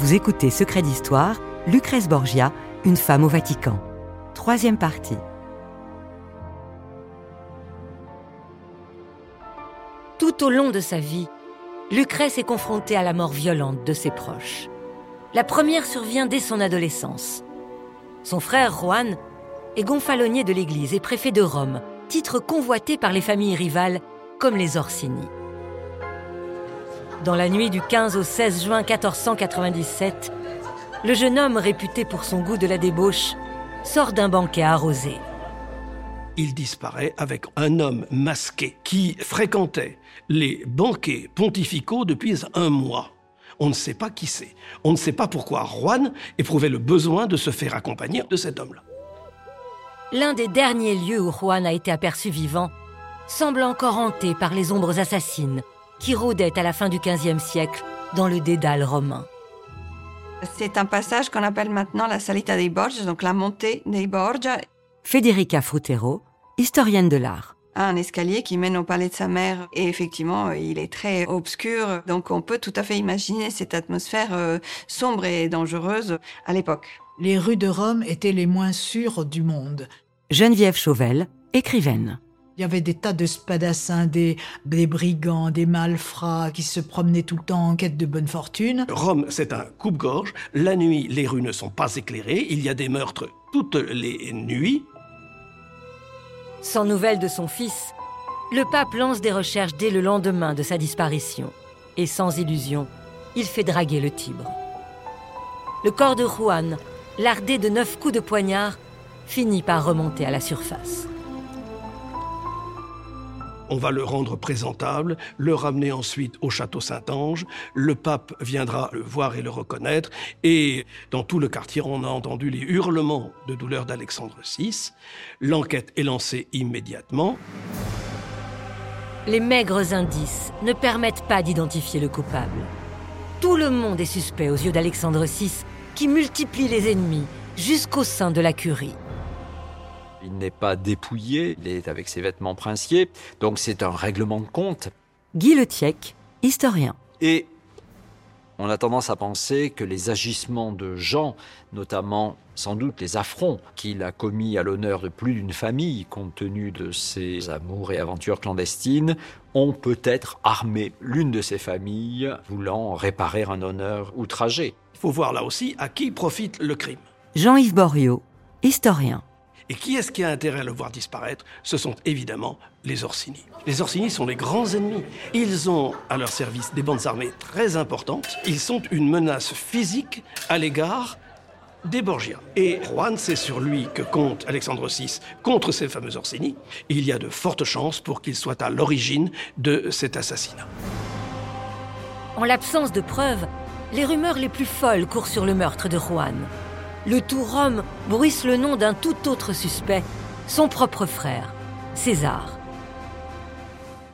Vous écoutez Secret d'Histoire, Lucrèce Borgia, une femme au Vatican. Troisième partie. Tout au long de sa vie, Lucrèce est confrontée à la mort violente de ses proches. La première survient dès son adolescence. Son frère Juan est gonfalonier de l'Église et préfet de Rome, titre convoité par les familles rivales comme les Orsini. Dans la nuit du 15 au 16 juin 1497, le jeune homme réputé pour son goût de la débauche sort d'un banquet arrosé. Il disparaît avec un homme masqué qui fréquentait les banquets pontificaux depuis un mois. On ne sait pas qui c'est. On ne sait pas pourquoi Juan éprouvait le besoin de se faire accompagner de cet homme-là. L'un des derniers lieux où Juan a été aperçu vivant semble encore hanté par les ombres assassines qui rôdaient à la fin du XVe siècle dans le dédale romain. C'est un passage qu'on appelle maintenant la Salita dei Borgia, donc la montée des Borgia. Federica Frutero, historienne de l'art. Un escalier qui mène au palais de sa mère et effectivement il est très obscur donc on peut tout à fait imaginer cette atmosphère euh, sombre et dangereuse à l'époque. Les rues de Rome étaient les moins sûres du monde. Geneviève Chauvel, écrivaine. Il y avait des tas de spadassins, des, des brigands, des malfrats qui se promenaient tout le temps en quête de bonne fortune. Rome, c'est un coupe-gorge. La nuit, les rues ne sont pas éclairées. Il y a des meurtres toutes les nuits. Sans nouvelles de son fils, le pape lance des recherches dès le lendemain de sa disparition. Et sans illusion, il fait draguer le Tibre. Le corps de Juan, lardé de neuf coups de poignard, finit par remonter à la surface. On va le rendre présentable, le ramener ensuite au château Saint-Ange. Le pape viendra le voir et le reconnaître. Et dans tout le quartier, on a entendu les hurlements de douleur d'Alexandre VI. L'enquête est lancée immédiatement. Les maigres indices ne permettent pas d'identifier le coupable. Tout le monde est suspect aux yeux d'Alexandre VI, qui multiplie les ennemis jusqu'au sein de la curie. Il n'est pas dépouillé, il est avec ses vêtements princiers, donc c'est un règlement de compte. Guy Letiec, historien. Et on a tendance à penser que les agissements de Jean, notamment sans doute les affronts qu'il a commis à l'honneur de plus d'une famille, compte tenu de ses amours et aventures clandestines, ont peut-être armé l'une de ces familles voulant réparer un honneur outragé. Il faut voir là aussi à qui profite le crime. Jean-Yves Boriot, historien. Et qui est-ce qui a intérêt à le voir disparaître? Ce sont évidemment les Orsini. Les Orsini sont les grands ennemis. Ils ont à leur service des bandes armées très importantes. Ils sont une menace physique à l'égard des Borgia. Et Juan, c'est sur lui que compte Alexandre VI contre ces fameux Orsini. Il y a de fortes chances pour qu'il soit à l'origine de cet assassinat. En l'absence de preuves, les rumeurs les plus folles courent sur le meurtre de Juan le tout Rome bruisse le nom d'un tout autre suspect, son propre frère, César.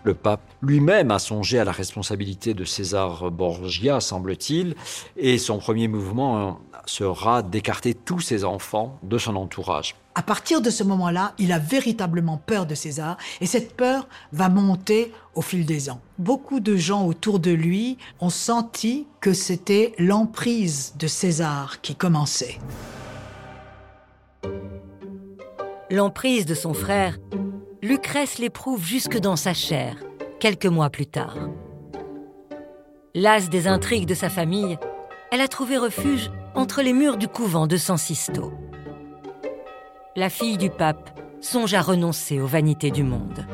Le pape lui-même a songé à la responsabilité de César Borgia, semble-t-il, et son premier mouvement sera d'écarter tous ses enfants de son entourage. À partir de ce moment-là, il a véritablement peur de César, et cette peur va monter au fil des ans. Beaucoup de gens autour de lui ont senti que c'était l'emprise de César qui commençait. L'emprise de son frère, Lucrèce l'éprouve jusque dans sa chair, quelques mois plus tard. Lasse des intrigues de sa famille, elle a trouvé refuge entre les murs du couvent de San Sisto. La fille du pape songe à renoncer aux vanités du monde.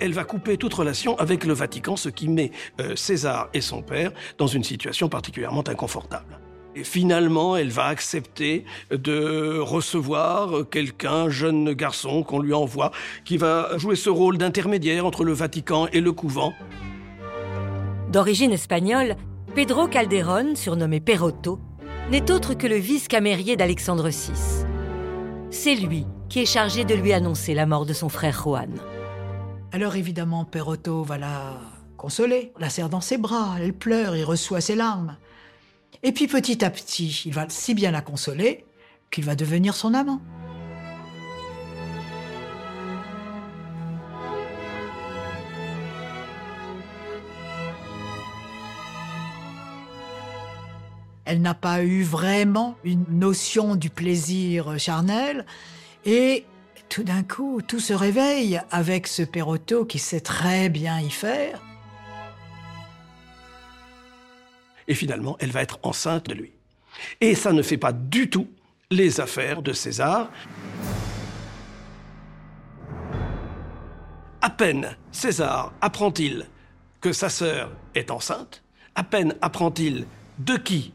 Elle va couper toute relation avec le Vatican, ce qui met euh, César et son père dans une situation particulièrement inconfortable. Et finalement, elle va accepter de recevoir quelqu'un, jeune garçon qu'on lui envoie, qui va jouer ce rôle d'intermédiaire entre le Vatican et le couvent. D'origine espagnole, Pedro Calderón, surnommé Perotto, n'est autre que le vice-camérier d'Alexandre VI. C'est lui qui est chargé de lui annoncer la mort de son frère Juan. Alors évidemment, Perotto va la consoler, la serre dans ses bras, elle pleure, il reçoit ses larmes. Et puis petit à petit, il va si bien la consoler qu'il va devenir son amant. Elle n'a pas eu vraiment une notion du plaisir charnel. Et tout d'un coup, tout se réveille avec ce Perotto qui sait très bien y faire. Et finalement, elle va être enceinte de lui. Et ça ne fait pas du tout les affaires de César. À peine César apprend-il que sa sœur est enceinte, à peine apprend-il de qui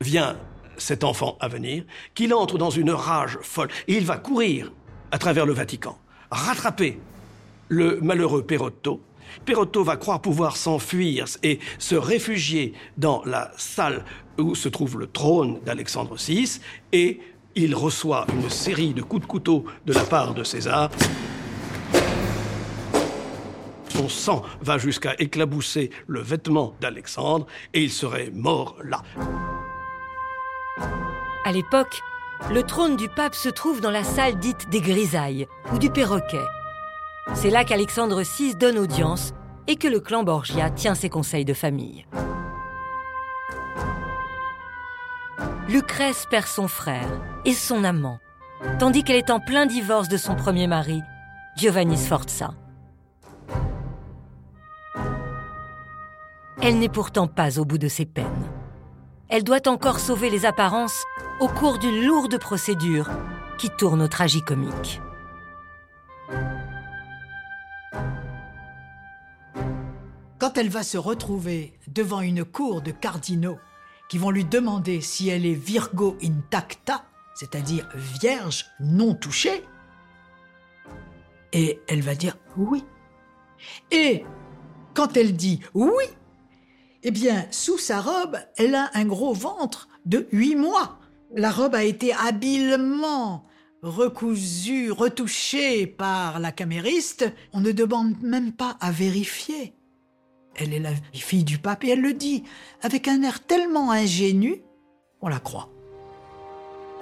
vient cet enfant à venir, qu'il entre dans une rage folle. Et il va courir à travers le Vatican, rattraper le malheureux Perotto. Perotto va croire pouvoir s'enfuir et se réfugier dans la salle où se trouve le trône d'Alexandre VI, et il reçoit une série de coups de couteau de la part de César. Son sang va jusqu'à éclabousser le vêtement d'Alexandre, et il serait mort là. À l'époque, le trône du pape se trouve dans la salle dite des grisailles ou du perroquet. C'est là qu'Alexandre VI donne audience et que le clan Borgia tient ses conseils de famille. Lucrèce perd son frère et son amant, tandis qu'elle est en plein divorce de son premier mari, Giovanni Sforza. Elle n'est pourtant pas au bout de ses peines. Elle doit encore sauver les apparences au cours d'une lourde procédure qui tourne au tragicomique. Quand elle va se retrouver devant une cour de cardinaux qui vont lui demander si elle est Virgo intacta, c'est-à-dire vierge non touchée, et elle va dire oui. Et quand elle dit oui, eh bien, sous sa robe, elle a un gros ventre de huit mois. La robe a été habilement recousue, retouchée par la camériste. On ne demande même pas à vérifier. Elle est la fille du pape et elle le dit avec un air tellement ingénu, on la croit.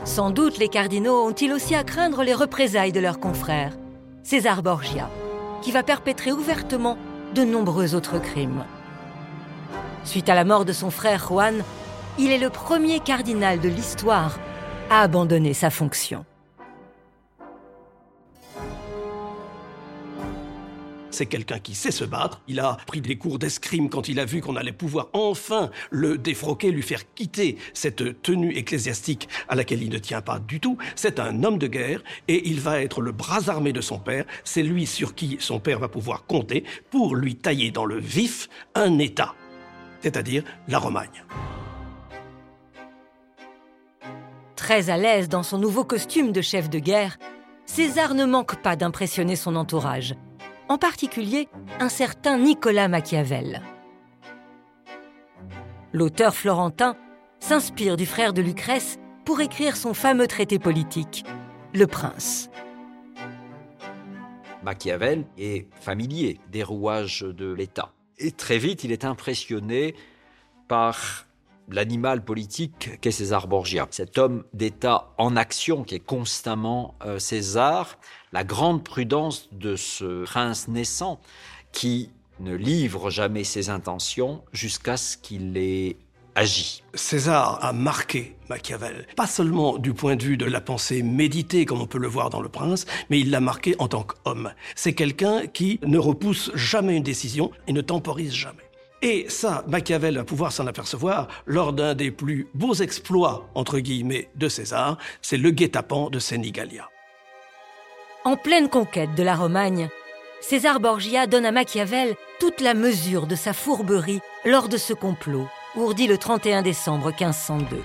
Sans doute les cardinaux ont-ils aussi à craindre les représailles de leurs confrères, César Borgia, qui va perpétrer ouvertement de nombreux autres crimes. Suite à la mort de son frère Juan, il est le premier cardinal de l'histoire à abandonner sa fonction. C'est quelqu'un qui sait se battre. Il a pris des cours d'escrime quand il a vu qu'on allait pouvoir enfin le défroquer, lui faire quitter cette tenue ecclésiastique à laquelle il ne tient pas du tout. C'est un homme de guerre et il va être le bras armé de son père. C'est lui sur qui son père va pouvoir compter pour lui tailler dans le vif un État, c'est-à-dire la Romagne. Très à l'aise dans son nouveau costume de chef de guerre, César ne manque pas d'impressionner son entourage, en particulier un certain Nicolas Machiavel. L'auteur florentin s'inspire du frère de Lucrèce pour écrire son fameux traité politique, Le Prince. Machiavel est familier des rouages de l'État. Et très vite, il est impressionné par l'animal politique qu'est César Borgia. Cet homme d'État en action qui est constamment euh, César, la grande prudence de ce prince naissant qui ne livre jamais ses intentions jusqu'à ce qu'il ait César a marqué Machiavel, pas seulement du point de vue de la pensée méditée comme on peut le voir dans Le Prince, mais il l'a marqué en tant qu'homme. C'est quelqu'un qui ne repousse jamais une décision et ne temporise jamais. Et ça, Machiavel va pouvoir s'en apercevoir lors d'un des plus beaux exploits, entre guillemets, de César, c'est le guet-apens de Senigalia. En pleine conquête de la Romagne, César Borgia donne à Machiavel toute la mesure de sa fourberie lors de ce complot, ourdi le 31 décembre 1502.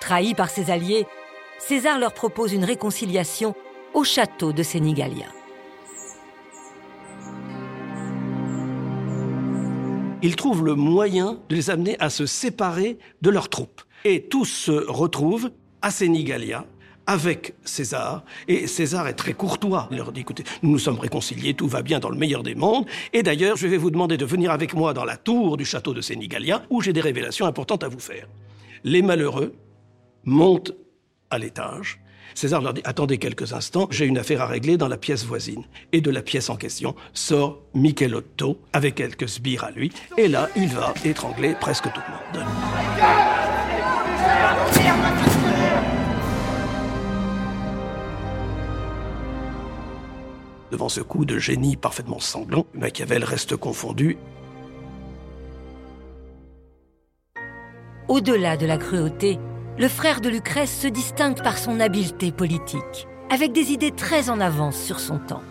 Trahi par ses alliés, César leur propose une réconciliation au château de Senigalia. il trouve le moyen de les amener à se séparer de leurs troupes. Et tous se retrouvent à Sénigalia avec César. Et César est très courtois. Il leur dit, écoutez, nous nous sommes réconciliés, tout va bien dans le meilleur des mondes. Et d'ailleurs, je vais vous demander de venir avec moi dans la tour du château de Sénigalia, où j'ai des révélations importantes à vous faire. Les malheureux montent à l'étage César leur dit Attendez quelques instants, j'ai une affaire à régler dans la pièce voisine. Et de la pièce en question sort Michelotto avec quelques sbires à lui. Et là, il va étrangler presque tout le monde. Devant ce coup de génie parfaitement sanglant, Machiavel reste confondu. Au-delà de la cruauté, le frère de Lucrèce se distingue par son habileté politique, avec des idées très en avance sur son temps.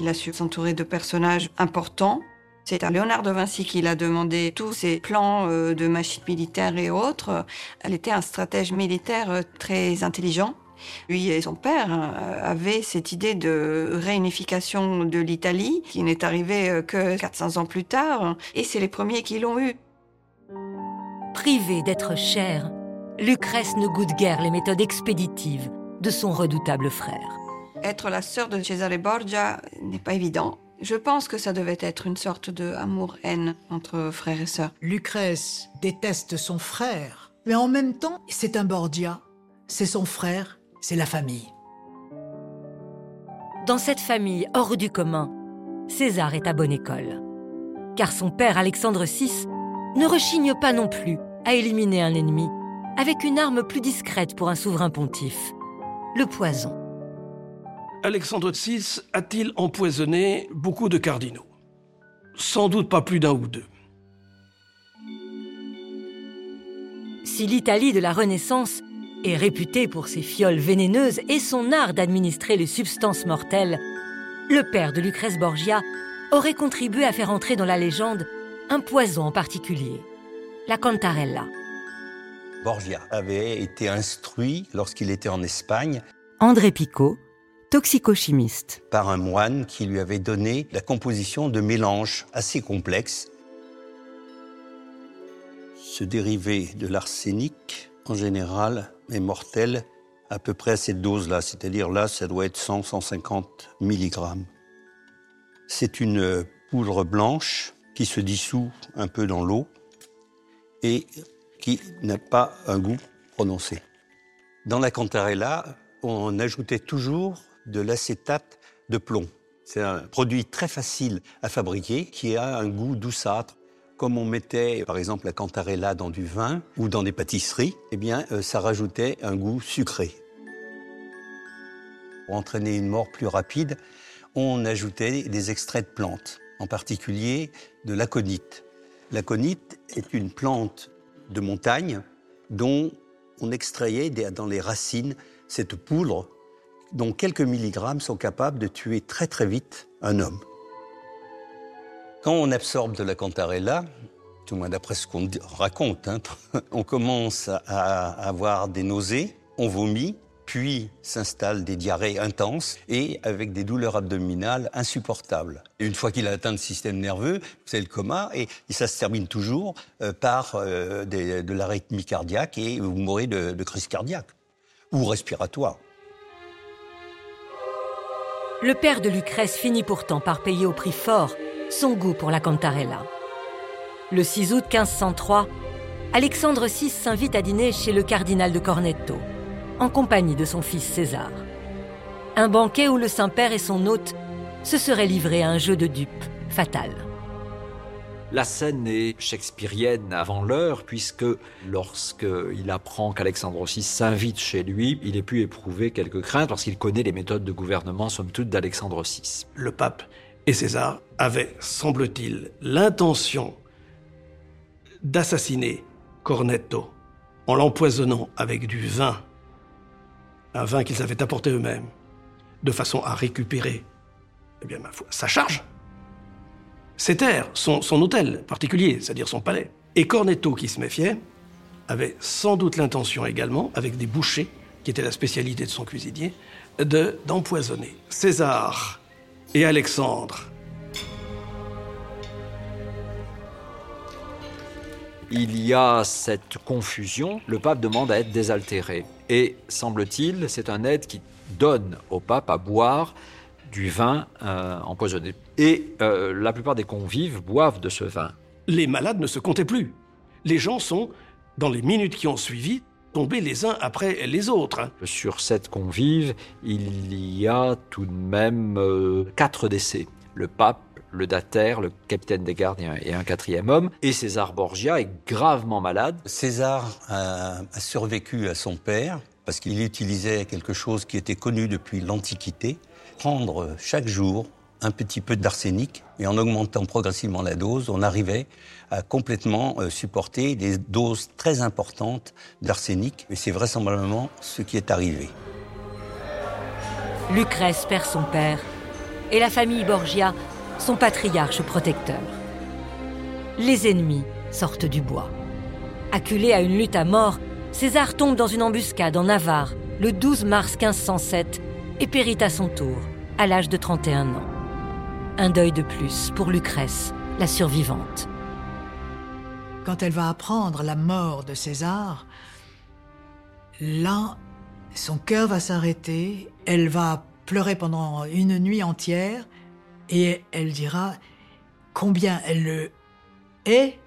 Il a su s'entourer de personnages importants. C'est à Léonard de Vinci qu'il a demandé tous ses plans euh, de machines militaires et autres. Elle était un stratège militaire euh, très intelligent. Lui et son père euh, avaient cette idée de réunification de l'Italie, qui n'est arrivée euh, que 400 ans plus tard, et c'est les premiers qui l'ont eu. Privé d'être cher, Lucrèce ne goûte guère les méthodes expéditives de son redoutable frère. Être la sœur de Cesare Borgia n'est pas évident. Je pense que ça devait être une sorte de amour-haine entre frères et sœurs. Lucrèce déteste son frère, mais en même temps, c'est un Borgia. C'est son frère, c'est la famille. Dans cette famille hors du commun, César est à bonne école. Car son père Alexandre VI ne rechigne pas non plus à éliminer un ennemi avec une arme plus discrète pour un souverain pontife, le poison. Alexandre VI a-t-il empoisonné beaucoup de cardinaux? Sans doute pas plus d'un ou deux. Si l'Italie de la Renaissance est réputée pour ses fioles vénéneuses et son art d'administrer les substances mortelles, le père de Lucrèce Borgia aurait contribué à faire entrer dans la légende un poison en particulier, la cantarella. Borgia avait été instruit lorsqu'il était en Espagne André Picot, toxicochimiste. par un moine qui lui avait donné la composition de mélanges assez complexes. Ce dérivé de l'arsenic, en général, est mortel à peu près à cette dose-là, c'est-à-dire là, ça doit être 100-150 mg. C'est une poudre blanche qui se dissout un peu dans l'eau et qui n'a pas un goût prononcé. Dans la cantarella, on ajoutait toujours de l'acétate de plomb. C'est un produit très facile à fabriquer qui a un goût douceâtre. Comme on mettait par exemple la cantarella dans du vin ou dans des pâtisseries, eh bien euh, ça rajoutait un goût sucré. Pour entraîner une mort plus rapide, on ajoutait des extraits de plantes, en particulier de l'aconite. L'aconite est une plante de montagne dont on extrayait dans les racines cette poudre dont quelques milligrammes sont capables de tuer très très vite un homme. Quand on absorbe de la cantarella, tout moins d'après ce qu'on raconte, hein, on commence à- avoir des nausées, on vomit, puis s'installent des diarrhées intenses et avec des douleurs abdominales insupportables. Et une fois qu'il a atteint le système nerveux, c'est le coma et, ça se termine toujours euh, par euh, de l'arythmie cardiaque et vous mourrez de, de crise cardiaque ou respiratoire. Le père de Lucrèce finit pourtant par payer au prix fort son goût pour la cantarella. Le 6 août 1503, Alexandre VI s'invite à dîner chez le cardinal de Cornetto, en compagnie de son fils César. Un banquet où le Saint-Père et son hôte se seraient livrés à un jeu de dupes fatal. La scène est shakespearienne avant l'heure, puisque lorsqu'il apprend qu'Alexandre VI s'invite chez lui, il est pu éprouver quelques craintes parce qu'il connaît les méthodes de gouvernement, somme toute, d'Alexandre VI. Le pape et César avaient, semble-t-il, l'intention d'assassiner Cornetto en l'empoisonnant avec du vin, un vin qu'ils avaient apporté eux-mêmes, de façon à récupérer, eh bien, ma foi, sa charge, ses terres, son, hôtel particulier, c'est-à-dire son palais. Et Cornetto, qui se méfiait, avait sans doute l'intention également, avec des bouchers, qui était la spécialité de son cuisinier, de d'empoisonner César et Alexandre. Il y a cette confusion, le pape demande à être désaltéré. Et semble-t-il, c'est un aide qui donne au pape à boire du vin euh, empoisonné. Et euh, la plupart des convives boivent de ce vin. Les malades ne se comptaient plus. Les gens sont, dans les minutes qui ont suivi, tomber les uns après les autres. Sur sept convives, il y a tout de même euh, quatre décès. Le pape, le dater, le capitaine des gardes et un, et un quatrième homme. Et César Borgia est gravement malade. César a, a survécu à son père parce qu'il utilisait quelque chose qui était connu depuis l'Antiquité, prendre chaque jour un petit peu d'arsenic et en augmentant progressivement la dose, on arrivait à complètement euh, supporter des doses très importantes d'arsenic et c'est vraisemblablement ce qui est arrivé. Lucrèce perd son père et la famille Borgia son patriarche protecteur. Les ennemis sortent du bois. Acculé à une lutte à mort, César tombe dans une embuscade en Navarre le 12 mars 1507 et périt à son tour, à l'âge de 31 ans. Un deuil de plus pour Lucrèce, la survivante. Quand elle va apprendre la mort de César, là, son cœur va s'arrêter, elle va pleurer pendant une nuit entière et elle dira combien elle le hait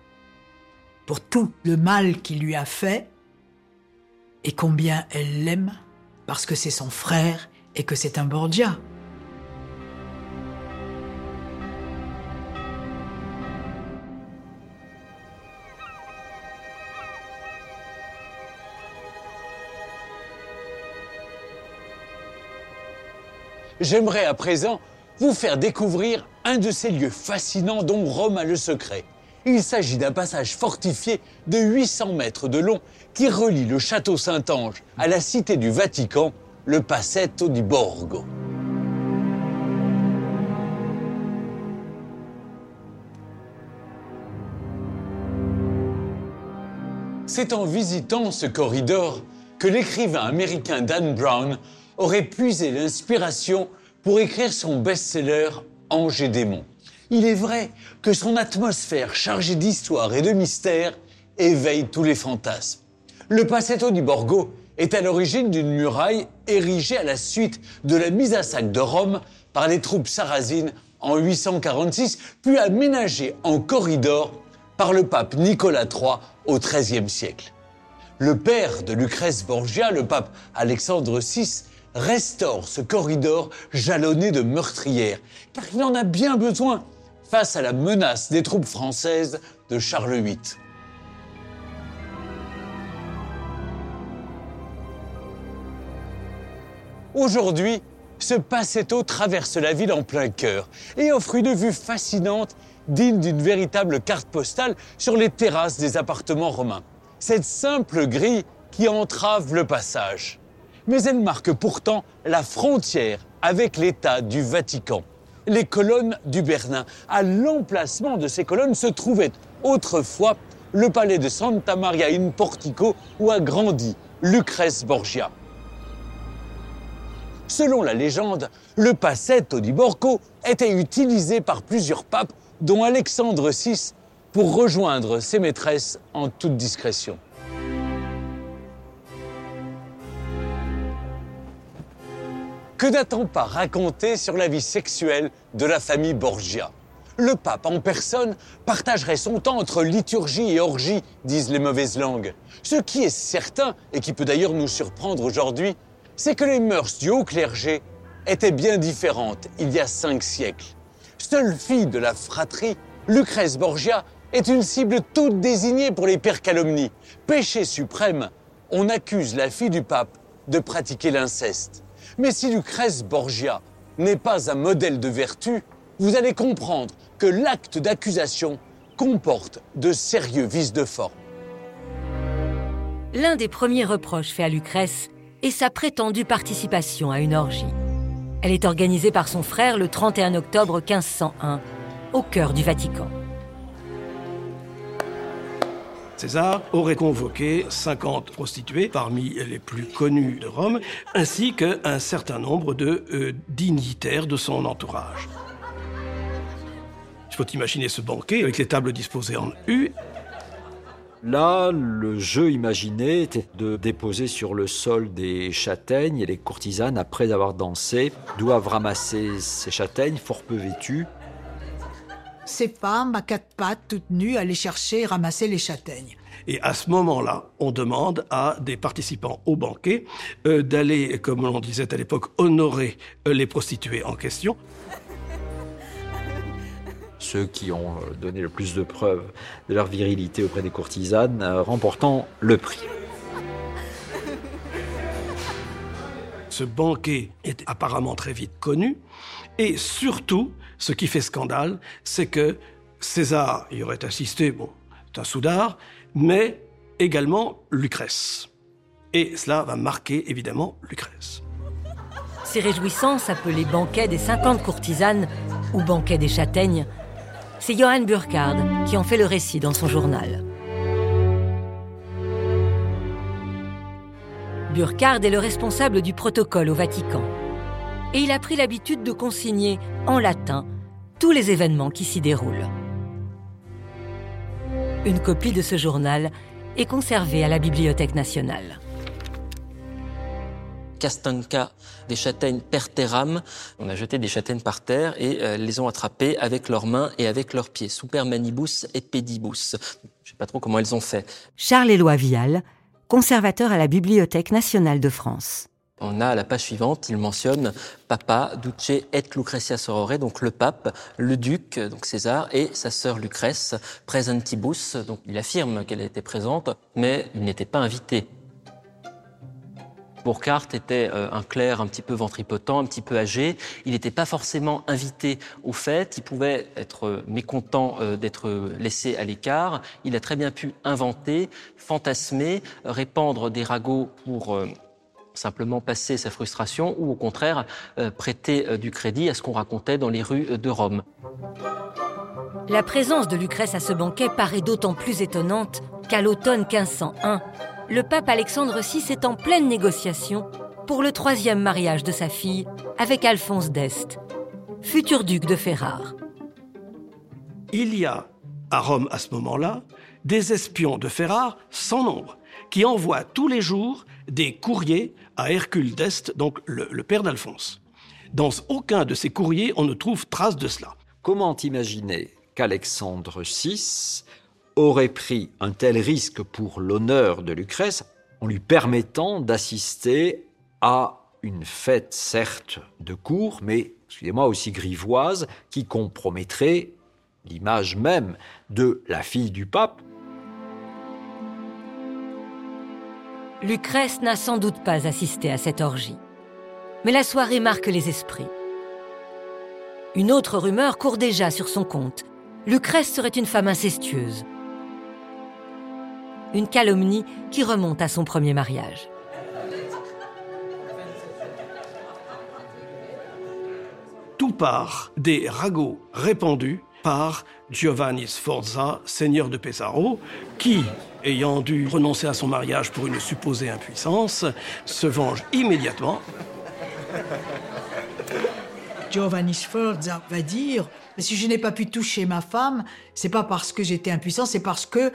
pour tout le mal qu'il lui a fait et combien elle l'aime parce que c'est son frère et que c'est un Borgia. J'aimerais à présent vous faire découvrir un de ces lieux fascinants dont Rome a le secret. Il s'agit d'un passage fortifié de 800 mètres de long qui relie le château Saint-Ange à la cité du Vatican, le Passetto di Borgo. C'est en visitant ce corridor que l'écrivain américain Dan Brown aurait puisé l'inspiration pour écrire son best-seller Ange et démons. Il est vrai que son atmosphère chargée d'histoire et de mystère éveille tous les fantasmes. Le Passetto di Borgo est à l'origine d'une muraille érigée à la suite de la mise à sac de Rome par les troupes sarrasines en 846, puis aménagée en corridor par le pape Nicolas III au XIIIe siècle. Le père de Lucrèce Borgia, le pape Alexandre VI, restaure ce corridor jalonné de meurtrières, car il en a bien besoin face à la menace des troupes françaises de Charles VIII. Aujourd'hui, ce Passetto traverse la ville en plein cœur et offre une vue fascinante digne d'une véritable carte postale sur les terrasses des appartements romains. Cette simple grille qui entrave le passage. Mais elle marque pourtant la frontière avec l'État du Vatican. Les colonnes du Bernin. À l'emplacement de ces colonnes se trouvait autrefois le palais de Santa Maria in Portico où a grandi Lucrèce Borgia. Selon la légende, le Passetto di Borgo était utilisé par plusieurs papes, dont Alexandre VI, pour rejoindre ses maîtresses en toute discrétion. Que n'a-t-on pas raconté sur la vie sexuelle de la famille Borgia? Le pape en personne partagerait son temps entre liturgie et orgie, disent les mauvaises langues. Ce qui est certain, et qui peut d'ailleurs nous surprendre aujourd'hui, c'est que les mœurs du haut clergé étaient bien différentes il y a cinq siècles. Seule fille de la fratrie, Lucrèce Borgia est une cible toute désignée pour les pires calomnies. Péché suprême, on accuse la fille du pape de pratiquer l'inceste. Mais si Lucrèce Borgia n'est pas un modèle de vertu, vous allez comprendre que l'acte d'accusation comporte de sérieux vices de forme. L'un des premiers reproches faits à Lucrèce est sa prétendue participation à une orgie. Elle est organisée par son frère le 31 octobre 1501, au cœur du Vatican. César aurait convoqué 50 prostituées parmi les plus connues de Rome, ainsi qu'un certain nombre de euh, dignitaires de son entourage. Il faut imaginer ce banquet avec les tables disposées en U. Là, le jeu imaginé était de déposer sur le sol des châtaignes et les courtisanes, après avoir dansé, doivent ramasser ces châtaignes fort peu vêtues. Ces femmes à quatre pattes, toutes nues, allaient chercher et ramasser les châtaignes. Et à ce moment-là, on demande à des participants au banquet euh, d'aller, comme l'on disait à l'époque, honorer euh, les prostituées en question. Ceux qui ont euh, donné le plus de preuves de leur virilité auprès des courtisanes remportant le prix. Ce banquet est apparemment très vite connu. Et surtout, ce qui fait scandale, c'est que César y aurait assisté, bon, c'est un soudard, mais également Lucrèce. Et cela va marquer évidemment Lucrèce. Ces réjouissances, appelées banquet des 50 courtisanes ou banquet des châtaignes, c'est Johann Burkhard qui en fait le récit dans son journal. Burkhard est le responsable du protocole au Vatican. Et il a pris l'habitude de consigner en latin tous les événements qui s'y déroulent. Une copie de ce journal est conservée à la Bibliothèque nationale. Castanca, des châtaignes per terram. On a jeté des châtaignes par terre et euh, les ont attrapées avec leurs mains et avec leurs pieds. Super manibus et pedibus. Je sais pas trop comment elles ont fait. Charles-Éloi Vial, conservateur à la Bibliothèque nationale de France. On a la page suivante, il mentionne Papa Duce et Lucretia Sorore, donc le pape, le duc, donc César, et sa sœur Lucrèce, presentibus. Donc il affirme qu'elle était présente, mais il n'était pas invité. Burkhardt était euh, un clerc un petit peu ventripotent, un petit peu âgé. Il n'était pas forcément invité au fait. Il pouvait être mécontent euh, d'être laissé à l'écart. Il a très bien pu inventer, fantasmer, répandre des ragots pour euh, simplement passer sa frustration ou au contraire prêter du crédit à ce qu'on racontait dans les rues de Rome. La présence de Lucrèce à ce banquet paraît d'autant plus étonnante qu'à l'automne 1501, le pape Alexandre VI est en pleine négociation pour le troisième mariage de sa fille avec Alphonse d'Este, futur duc de Ferrare. Il y a à Rome à ce moment-là des espions de Ferrare sans nombre qui envoient tous les jours des courriers à Hercule d'Este, donc le, le père d'Alphonse. Dans aucun de ces courriers, on ne trouve trace de cela. Comment imaginer qu'Alexandre VI aurait pris un tel risque pour l'honneur de Lucrèce en lui permettant d'assister à une fête certes de cour, mais, excusez-moi, aussi grivoise, qui compromettrait l'image même de la fille du pape. Lucrèce n'a sans doute pas assisté à cette orgie. Mais la soirée marque les esprits. Une autre rumeur court déjà sur son compte. Lucrèce serait une femme incestueuse une calomnie qui remonte à son premier mariage. Tout part des ragots répandus par Giovanni Sforza, seigneur de Pesaro, qui, ayant dû renoncer à son mariage pour une supposée impuissance, se venge immédiatement. Giovanni Sforza va dire si je n'ai pas pu toucher ma femme, c'est pas parce que j'étais impuissant, c'est parce que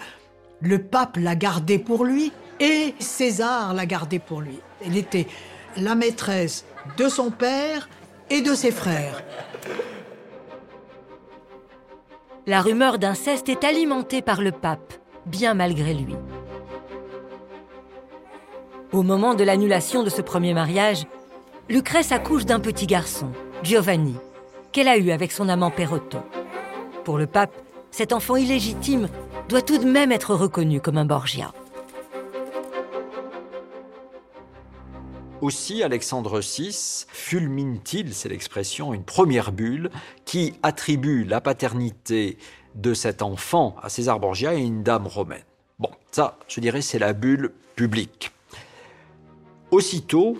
le pape l'a gardée pour lui et César l'a gardée pour lui. Elle était la maîtresse de son père et de ses frères. La rumeur d'inceste est alimentée par le pape, bien malgré lui. Au moment de l'annulation de ce premier mariage, Lucrèce accouche d'un petit garçon, Giovanni, qu'elle a eu avec son amant Perotto. Pour le pape, cet enfant illégitime doit tout de même être reconnu comme un Borgia. Aussi, Alexandre VI fulmine-t-il, c'est l'expression, une première bulle qui attribue la paternité de cet enfant à César Borgia et une dame romaine. Bon, ça, je dirais, c'est la bulle publique. Aussitôt,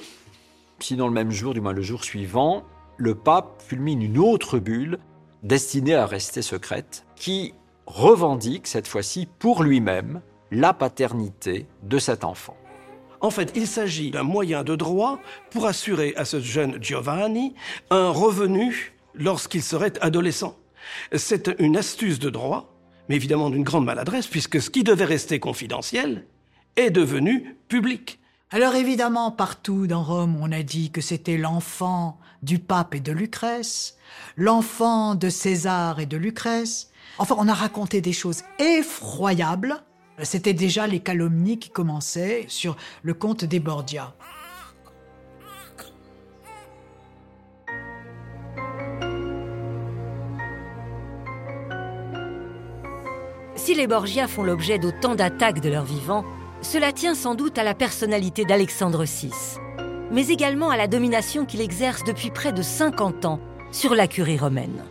sinon le même jour, du moins le jour suivant, le pape fulmine une autre bulle destinée à rester secrète, qui revendique cette fois-ci pour lui-même la paternité de cet enfant. En fait, il s'agit d'un moyen de droit pour assurer à ce jeune Giovanni un revenu lorsqu'il serait adolescent. C'est une astuce de droit, mais évidemment d'une grande maladresse, puisque ce qui devait rester confidentiel est devenu public. Alors évidemment, partout dans Rome, on a dit que c'était l'enfant du pape et de Lucrèce, l'enfant de César et de Lucrèce, Enfin, on a raconté des choses effroyables C'était déjà les calomnies qui commençaient sur le comte des Borgia. Si les Borgia font l'objet d'autant d'attaques de leur vivant, cela tient sans doute à la personnalité d'Alexandre VI, mais également à la domination qu'il exerce depuis près de 50 ans sur la curie romaine.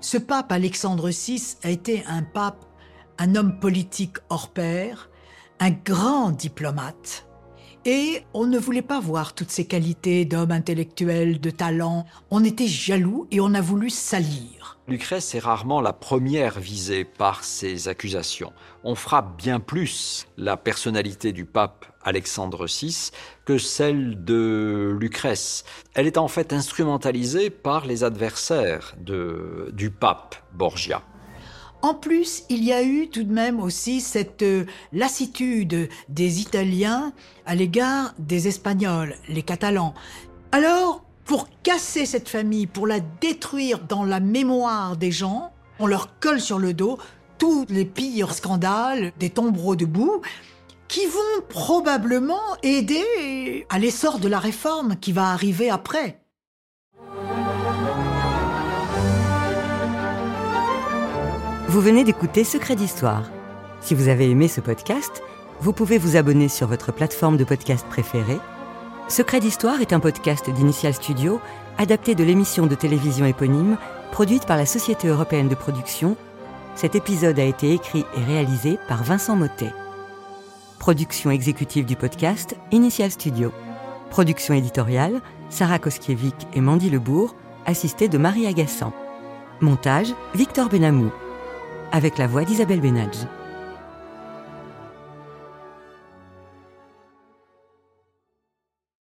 Ce pape Alexandre VI a été un pape, un homme politique hors pair, un grand diplomate. Et on ne voulait pas voir toutes ces qualités d'homme intellectuel, de talent. On était jaloux et on a voulu salir. Lucrèce est rarement la première visée par ces accusations. On frappe bien plus la personnalité du pape Alexandre VI que celle de Lucrèce. Elle est en fait instrumentalisée par les adversaires du pape Borgia. En plus, il y a eu tout de même aussi cette euh, lassitude des Italiens à l'égard des Espagnols, les Catalans. Alors, pour casser cette famille, pour la détruire dans la mémoire des gens, on leur colle sur le dos tous les pires scandales des tombereaux de boue qui vont probablement aider à l'essor de la réforme qui va arriver après. Vous venez d'écouter Secret d'Histoire. Si vous avez aimé ce podcast, vous pouvez vous abonner sur votre plateforme de podcast préférée. Secret d'Histoire est un podcast d'Initial Studio, adapté de l'émission de télévision éponyme, produite par la Société européenne de production. Cet épisode a été écrit et réalisé par Vincent Mottet. Production exécutive du podcast, Initial Studio. Production éditoriale, Sarah Koskiewicz et Mandy Lebourg, assistée de Marie Agassan. Montage, Victor Benamou avec la voix d'Isabelle Benadj.